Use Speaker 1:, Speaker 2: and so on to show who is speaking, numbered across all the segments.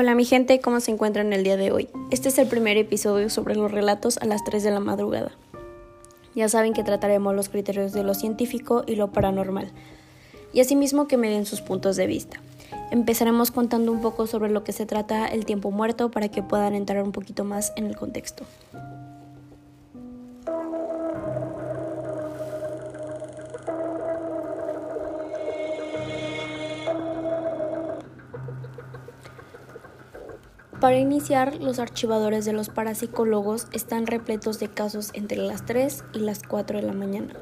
Speaker 1: Hola mi gente, ¿cómo se encuentran el día de hoy? Este es el primer episodio sobre los relatos a las 3 de la madrugada. Ya saben que trataremos los criterios de lo científico y lo paranormal, y asimismo que me den sus puntos de vista. Empezaremos contando un poco sobre lo que se trata el tiempo muerto para que puedan entrar un poquito más en el contexto. Para iniciar, los archivadores de los parapsicólogos están repletos de casos entre las 3 y las 4 de la mañana.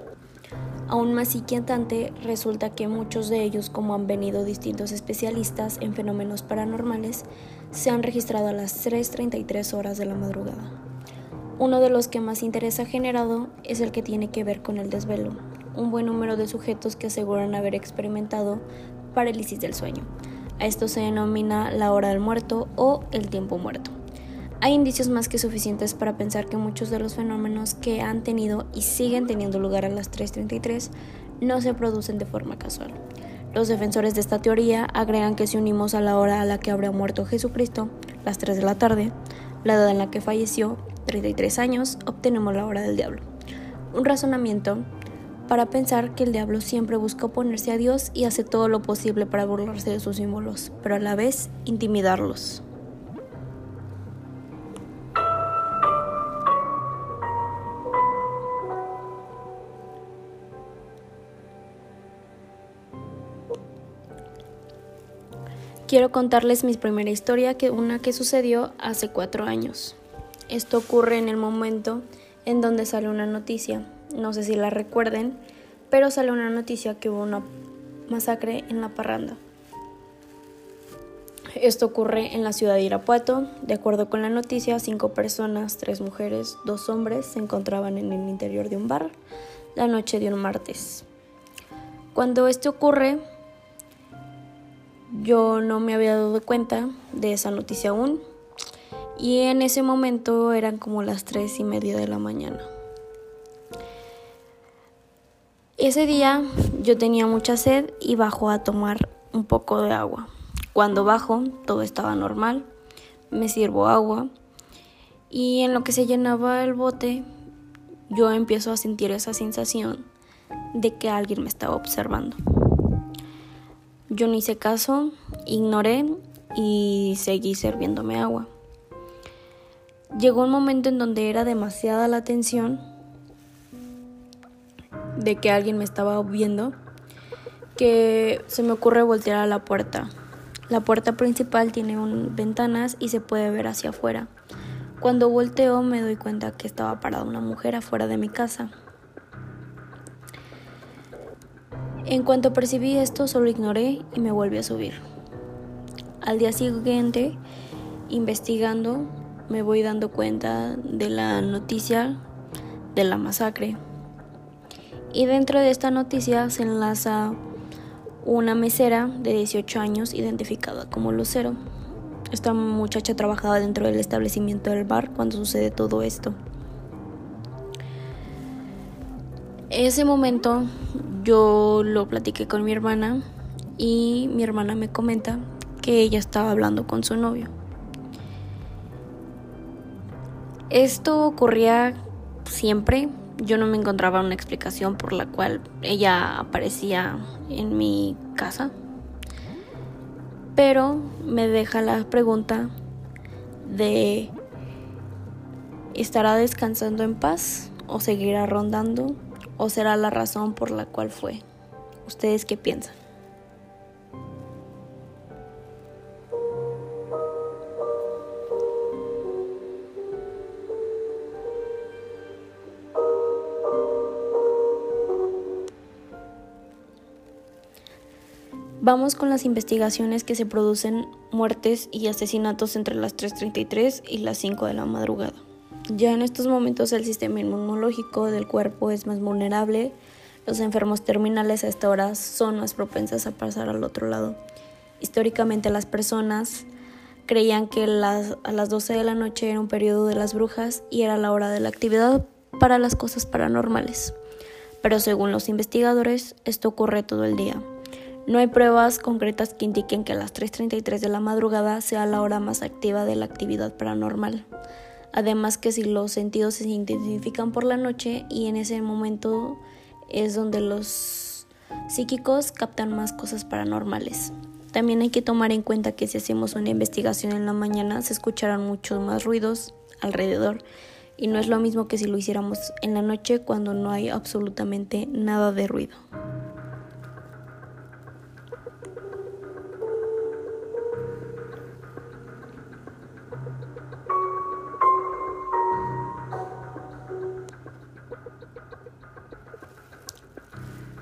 Speaker 1: Aún más inquietante resulta que muchos de ellos, como han venido distintos especialistas en fenómenos paranormales, se han registrado a las 3.33 horas de la madrugada. Uno de los que más interés ha generado es el que tiene que ver con el desvelo, un buen número de sujetos que aseguran haber experimentado parálisis del sueño, a esto se denomina la hora del muerto o el tiempo muerto. Hay indicios más que suficientes para pensar que muchos de los fenómenos que han tenido y siguen teniendo lugar a las 3.33 no se producen de forma casual. Los defensores de esta teoría agregan que si unimos a la hora a la que habría muerto Jesucristo, las 3 de la tarde, la edad en la que falleció, 33 años, obtenemos la hora del diablo. Un razonamiento para pensar que el diablo siempre busca oponerse a Dios y hace todo lo posible para burlarse de sus símbolos, pero a la vez intimidarlos. Quiero contarles mi primera historia, que una que sucedió hace cuatro años. Esto ocurre en el momento en donde sale una noticia no sé si la recuerden, pero salió una noticia que hubo una masacre en La Parranda. Esto ocurre en la ciudad de Irapuato. De acuerdo con la noticia, cinco personas, tres mujeres, dos hombres, se encontraban en el interior de un bar la noche de un martes. Cuando esto ocurre, yo no me había dado cuenta de esa noticia aún. Y en ese momento eran como las tres y media de la mañana. Ese día yo tenía mucha sed y bajo a tomar un poco de agua. Cuando bajo, todo estaba normal. Me sirvo agua y en lo que se llenaba el bote, yo empiezo a sentir esa sensación de que alguien me estaba observando. Yo no hice caso, ignoré y seguí sirviéndome agua. Llegó un momento en donde era demasiada la tensión de que alguien me estaba viendo, que se me ocurre voltear a la puerta. La puerta principal tiene un, ventanas y se puede ver hacia afuera. Cuando volteo me doy cuenta que estaba parada una mujer afuera de mi casa. En cuanto percibí esto, solo ignoré y me volví a subir. Al día siguiente, investigando, me voy dando cuenta de la noticia de la masacre. Y dentro de esta noticia se enlaza una mesera de 18 años identificada como Lucero. Esta muchacha trabajaba dentro del establecimiento del bar cuando sucede todo esto. Ese momento yo lo platiqué con mi hermana y mi hermana me comenta que ella estaba hablando con su novio. Esto ocurría siempre, yo no me encontraba una explicación por la cual ella aparecía en mi casa. Pero me deja la pregunta de ¿estará descansando en paz o seguirá rondando o será la razón por la cual fue? ¿Ustedes qué piensan? Vamos con las investigaciones que se producen muertes y asesinatos entre las 3.33 y las 5 de la madrugada. Ya en estos momentos el sistema inmunológico del cuerpo es más vulnerable, los enfermos terminales a esta hora son más propensas a pasar al otro lado. Históricamente las personas creían que las, a las 12 de la noche era un periodo de las brujas y era la hora de la actividad para las cosas paranormales. Pero según los investigadores, esto ocurre todo el día. No hay pruebas concretas que indiquen que las 3.33 de la madrugada sea la hora más activa de la actividad paranormal. Además que si los sentidos se intensifican por la noche y en ese momento es donde los psíquicos captan más cosas paranormales. También hay que tomar en cuenta que si hacemos una investigación en la mañana se escucharán muchos más ruidos alrededor y no es lo mismo que si lo hiciéramos en la noche cuando no hay absolutamente nada de ruido.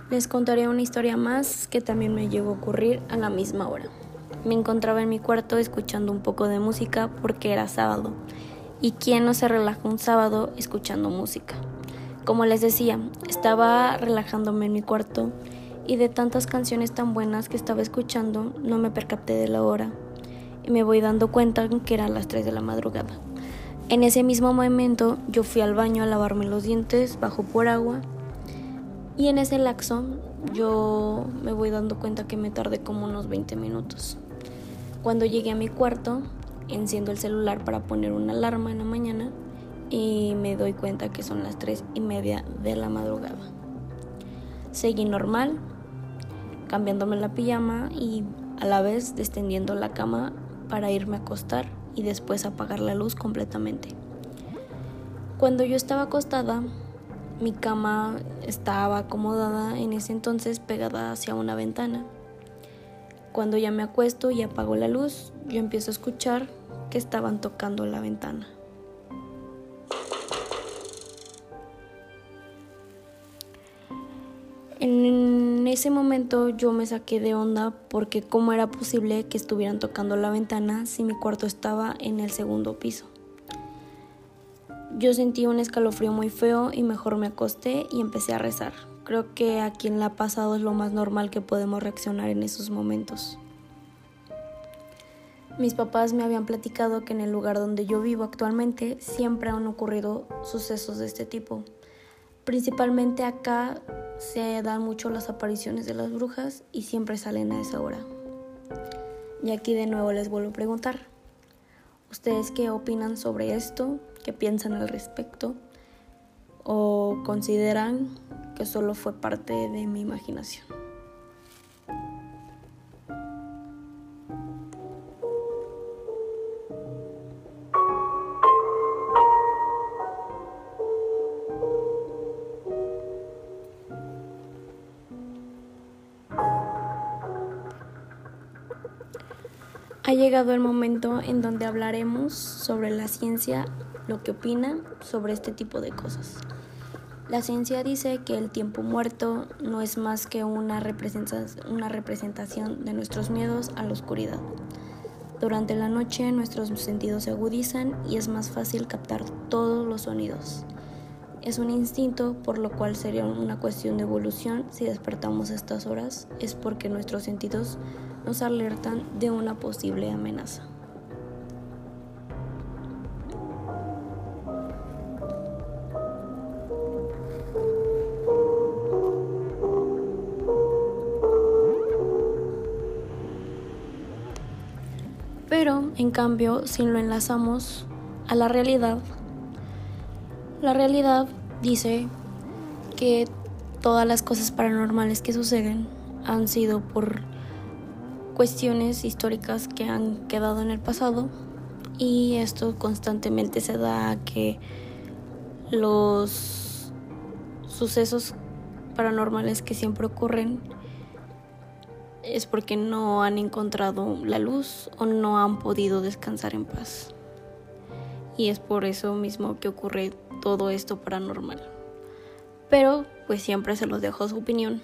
Speaker 1: Les contaré una historia más que también me llegó a ocurrir a la misma hora. Me encontraba en mi cuarto escuchando un poco de música porque era sábado. ¿Y quién no se relaja un sábado escuchando música? Como les decía, estaba relajándome en mi cuarto y de tantas canciones tan buenas que estaba escuchando no me percaté de la hora y me voy dando cuenta que eran las 3 de la madrugada. En ese mismo momento yo fui al baño a lavarme los dientes, bajo por agua y en ese laxo yo me voy dando cuenta que me tardé como unos 20 minutos. Cuando llegué a mi cuarto, enciendo el celular para poner una alarma en la mañana y me doy cuenta que son las 3 y media de la madrugada. Seguí normal, cambiándome la pijama y a la vez descendiendo la cama para irme a acostar y después apagar la luz completamente. Cuando yo estaba acostada, mi cama estaba acomodada en ese entonces pegada hacia una ventana. Cuando ya me acuesto y apago la luz, yo empiezo a escuchar que estaban tocando la ventana. En ese momento yo me saqué de onda porque cómo era posible que estuvieran tocando la ventana si mi cuarto estaba en el segundo piso. Yo sentí un escalofrío muy feo y mejor me acosté y empecé a rezar. Creo que a quien la ha pasado es lo más normal que podemos reaccionar en esos momentos. Mis papás me habían platicado que en el lugar donde yo vivo actualmente siempre han ocurrido sucesos de este tipo. Principalmente acá se dan mucho las apariciones de las brujas y siempre salen a esa hora. Y aquí de nuevo les vuelvo a preguntar, ¿ustedes qué opinan sobre esto? Qué piensan al respecto o consideran que solo fue parte de mi imaginación. Ha llegado el momento en donde hablaremos sobre la ciencia lo que opina sobre este tipo de cosas. La ciencia dice que el tiempo muerto no es más que una representación de nuestros miedos a la oscuridad. Durante la noche nuestros sentidos se agudizan y es más fácil captar todos los sonidos. Es un instinto, por lo cual sería una cuestión de evolución si despertamos a estas horas, es porque nuestros sentidos nos alertan de una posible amenaza. Cambio, si lo enlazamos a la realidad, la realidad dice que todas las cosas paranormales que suceden han sido por cuestiones históricas que han quedado en el pasado y esto constantemente se da a que los sucesos paranormales que siempre ocurren es porque no han encontrado la luz o no han podido descansar en paz. Y es por eso mismo que ocurre todo esto paranormal. Pero pues siempre se los dejo a su opinión.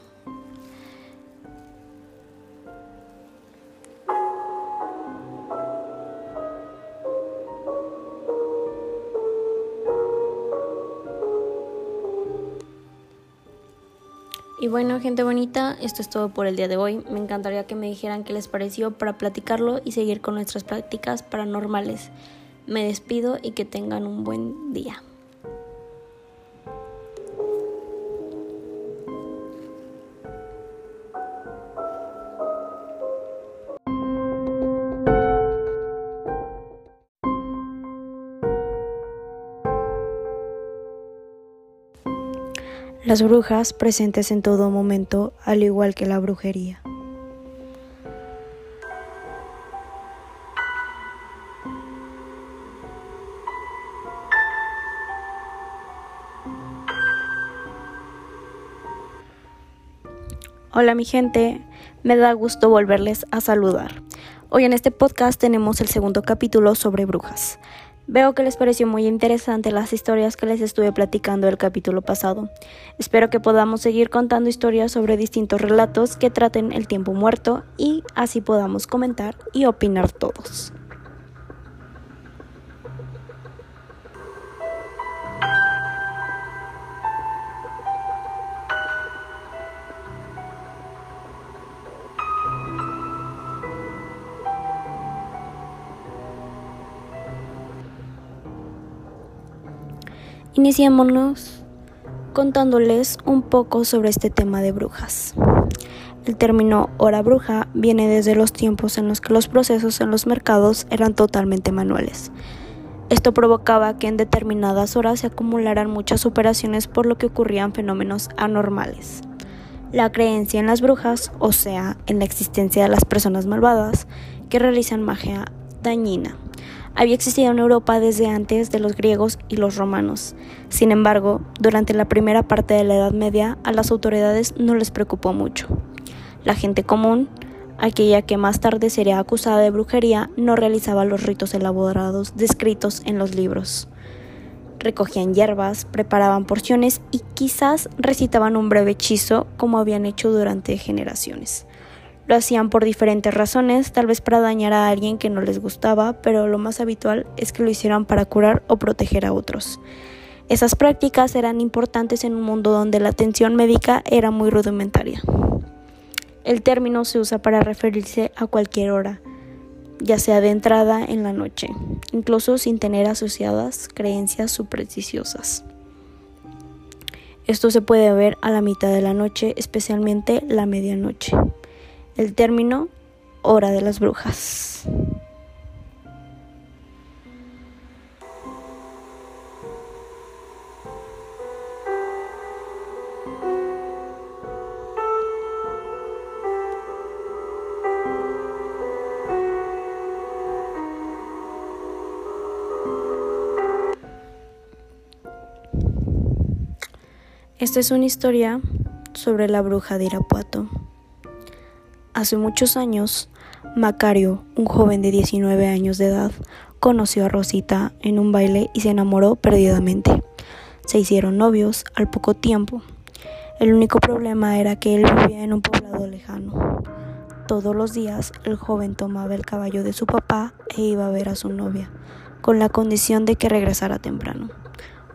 Speaker 1: Bueno, gente bonita, esto es todo por el día de hoy. Me encantaría que me dijeran qué les pareció para platicarlo y seguir con nuestras prácticas paranormales. Me despido y que tengan un buen día. Las brujas presentes en todo momento, al igual que la brujería. Hola mi gente, me da gusto volverles a saludar. Hoy en este podcast tenemos el segundo capítulo sobre brujas. Veo que les pareció muy interesante las historias que les estuve platicando el capítulo pasado. Espero que podamos seguir contando historias sobre distintos relatos que traten el tiempo muerto y así podamos comentar y opinar todos. Iniciémonos contándoles un poco sobre este tema de brujas. El término hora bruja viene desde los tiempos en los que los procesos en los mercados eran totalmente manuales. Esto provocaba que en determinadas horas se acumularan muchas operaciones por lo que ocurrían fenómenos anormales. La creencia en las brujas, o sea, en la existencia de las personas malvadas que realizan magia dañina, había existido en Europa desde antes de los griegos y los romanos. Sin embargo, durante la primera parte de la Edad Media a las autoridades no les preocupó mucho. La gente común, aquella que más tarde sería acusada de brujería, no realizaba los ritos elaborados descritos en los libros. Recogían hierbas, preparaban porciones y quizás recitaban un breve hechizo como habían hecho durante generaciones. Lo hacían por diferentes razones, tal vez para dañar a alguien que no les gustaba, pero lo más habitual es que lo hicieran para curar o proteger a otros. Esas prácticas eran importantes en un mundo donde la atención médica era muy rudimentaria. El término se usa para referirse a cualquier hora, ya sea de entrada en la noche, incluso sin tener asociadas creencias supersticiosas. Esto se puede ver a la mitad de la noche, especialmente la medianoche el término hora de las brujas. Esta es una historia sobre la bruja de Irapuato. Hace muchos años, Macario, un joven de 19 años de edad, conoció a Rosita en un baile y se enamoró perdidamente. Se hicieron novios al poco tiempo. El único problema era que él vivía en un poblado lejano. Todos los días el joven tomaba el caballo de su papá e iba a ver a su novia, con la condición de que regresara temprano.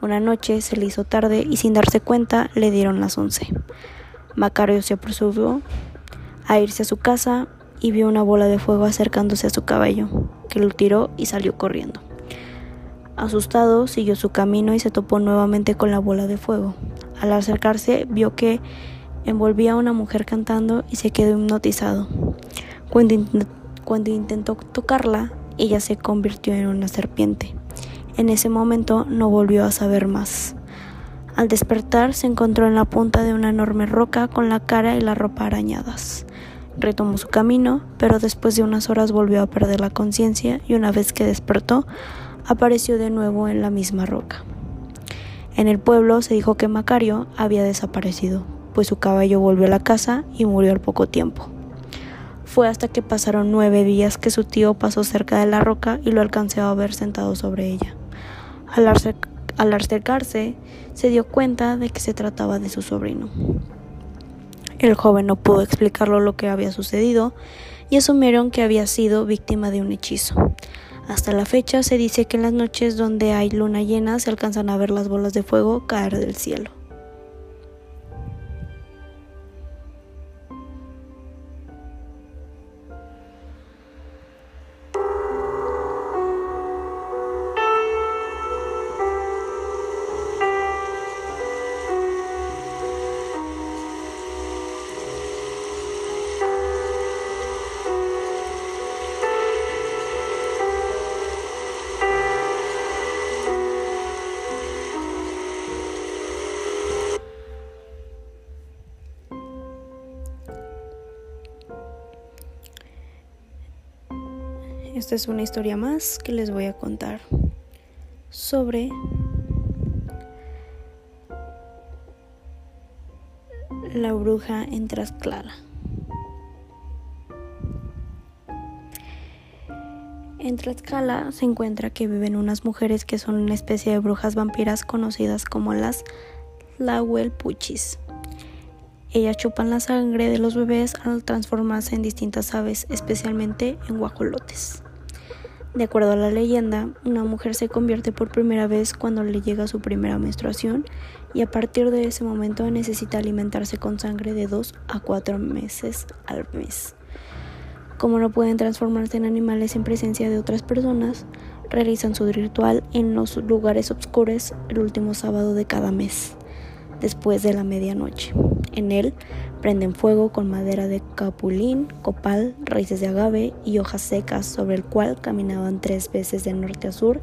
Speaker 1: Una noche se le hizo tarde y sin darse cuenta le dieron las once. Macario se apresuró a irse a su casa y vio una bola de fuego acercándose a su caballo, que lo tiró y salió corriendo. Asustado, siguió su camino y se topó nuevamente con la bola de fuego. Al acercarse, vio que envolvía a una mujer cantando y se quedó hipnotizado. Cuando, cuando intentó tocarla, ella se convirtió en una serpiente. En ese momento no volvió a saber más. Al despertar se encontró en la punta de una enorme roca con la cara y la ropa arañadas. Retomó su camino, pero después de unas horas volvió a perder la conciencia y una vez que despertó, apareció de nuevo en la misma roca. En el pueblo se dijo que Macario había desaparecido, pues su caballo volvió a la casa y murió al poco tiempo. Fue hasta que pasaron nueve días que su tío pasó cerca de la roca y lo alcanzó a ver sentado sobre ella. Al, al acercarse, se dio cuenta de que se trataba de su sobrino. El joven no pudo explicarlo lo que había sucedido y asumieron que había sido víctima de un hechizo. Hasta la fecha se dice que en las noches donde hay luna llena se alcanzan a ver las bolas de fuego caer del cielo. Esta es una historia más que les voy a contar sobre la bruja en Tlaxcala. En Tlaxcala se encuentra que viven unas mujeres que son una especie de brujas vampiras conocidas como las Puchis. Ellas chupan la sangre de los bebés al transformarse en distintas aves, especialmente en guajolotes. De acuerdo a la leyenda, una mujer se convierte por primera vez cuando le llega su primera menstruación y a partir de ese momento necesita alimentarse con sangre de 2 a 4 meses al mes. Como no pueden transformarse en animales en presencia de otras personas, realizan su ritual en los lugares oscuros el último sábado de cada mes, después de la medianoche. En él prenden fuego con madera de capulín, copal, raíces de agave y hojas secas sobre el cual caminaban tres veces de norte a sur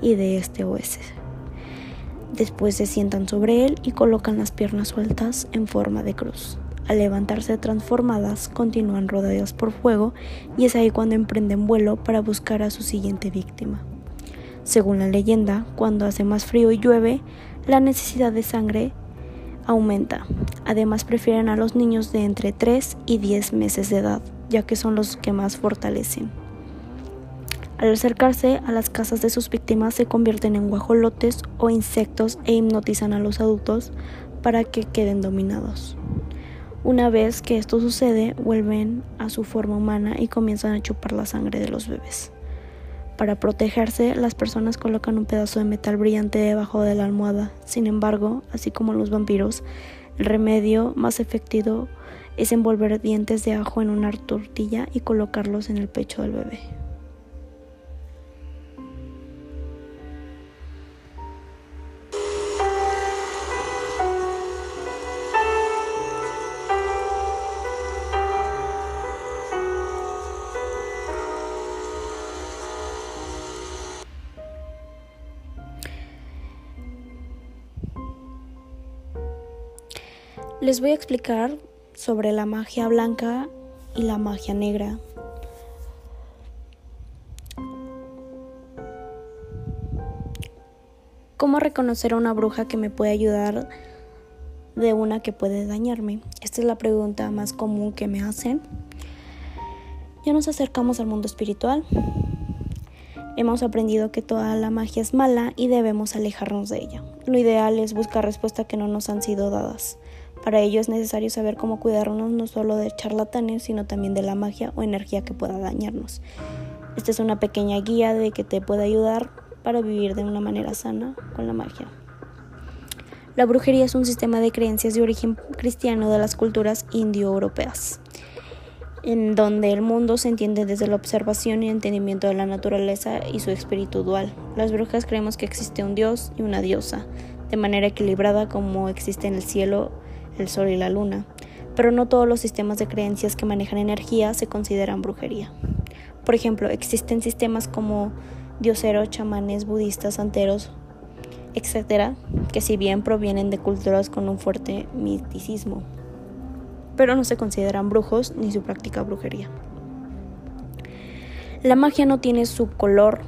Speaker 1: y de este a oeste. Después se sientan sobre él y colocan las piernas sueltas en forma de cruz. Al levantarse transformadas, continúan rodeadas por fuego y es ahí cuando emprenden vuelo para buscar a su siguiente víctima. Según la leyenda, cuando hace más frío y llueve, la necesidad de sangre aumenta. Además prefieren a los niños de entre 3 y 10 meses de edad, ya que son los que más fortalecen. Al acercarse a las casas de sus víctimas se convierten en guajolotes o insectos e hipnotizan a los adultos para que queden dominados. Una vez que esto sucede, vuelven a su forma humana y comienzan a chupar la sangre de los bebés. Para protegerse, las personas colocan un pedazo de metal brillante debajo de la almohada. Sin embargo, así como los vampiros, el remedio más efectivo es envolver dientes de ajo en una tortilla y colocarlos en el pecho del bebé. Les voy a explicar sobre la magia blanca y la magia negra. ¿Cómo reconocer a una bruja que me puede ayudar de una que puede dañarme? Esta es la pregunta más común que me hacen. Ya nos acercamos al mundo espiritual. Hemos aprendido que toda la magia es mala y debemos alejarnos de ella. Lo ideal es buscar respuestas que no nos han sido dadas. Para ello es necesario saber cómo cuidarnos no solo de charlatanes, sino también de la magia o energía que pueda dañarnos. Esta es una pequeña guía de que te puede ayudar para vivir de una manera sana con la magia. La brujería es un sistema de creencias de origen cristiano de las culturas indio-europeas, en donde el mundo se entiende desde la observación y entendimiento de la naturaleza y su espíritu dual. Las brujas creemos que existe un dios y una diosa, de manera equilibrada como existe en el cielo el Sol y la Luna, pero no todos los sistemas de creencias que manejan energía se consideran brujería. Por ejemplo, existen sistemas como dioseros, chamanes, budistas, santeros, etc., que si bien provienen de culturas con un fuerte misticismo, pero no se consideran brujos ni su práctica brujería. La magia no tiene su color,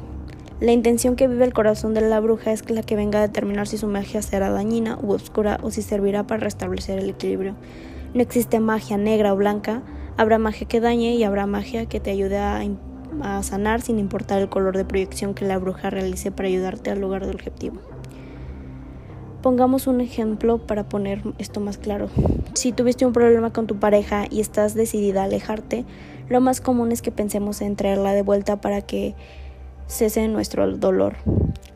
Speaker 1: la intención que vive el corazón de la bruja es la que venga a determinar si su magia será dañina u oscura o si servirá para restablecer el equilibrio. No existe magia negra o blanca, habrá magia que dañe y habrá magia que te ayude a, a sanar sin importar el color de proyección que la bruja realice para ayudarte al lugar del objetivo. Pongamos un ejemplo para poner esto más claro. Si tuviste un problema con tu pareja y estás decidida a alejarte, lo más común es que pensemos en traerla de vuelta para que cese nuestro dolor.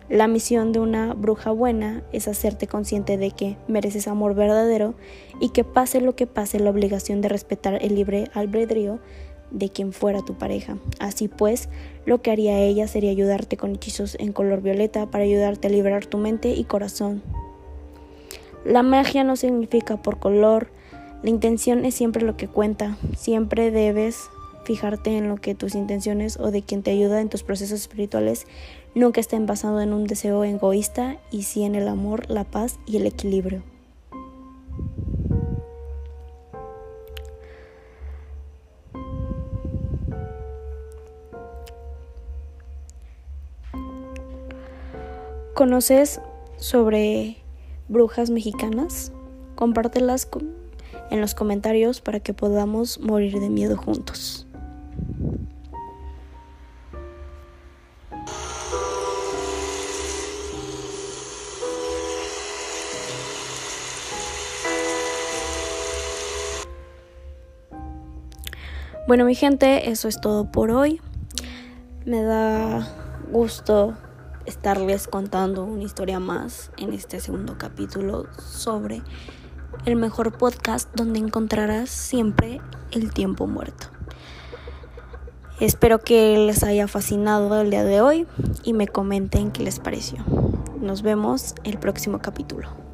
Speaker 1: La misión de una bruja buena es hacerte consciente de que mereces amor verdadero y que pase lo que pase la obligación de respetar el libre albedrío de quien fuera tu pareja. Así pues, lo que haría ella sería ayudarte con hechizos en color violeta para ayudarte a liberar tu mente y corazón. La magia no significa por color, la intención es siempre lo que cuenta, siempre debes fijarte en lo que tus intenciones o de quien te ayuda en tus procesos espirituales nunca estén basados en un deseo egoísta y sí en el amor, la paz y el equilibrio. ¿Conoces sobre brujas mexicanas? Compártelas en los comentarios para que podamos morir de miedo juntos. Bueno, mi gente, eso es todo por hoy. Me da gusto estarles contando una historia más en este segundo capítulo sobre el mejor podcast donde encontrarás siempre el tiempo muerto. Espero que les haya fascinado el día de hoy y me comenten qué les pareció. Nos vemos el próximo capítulo.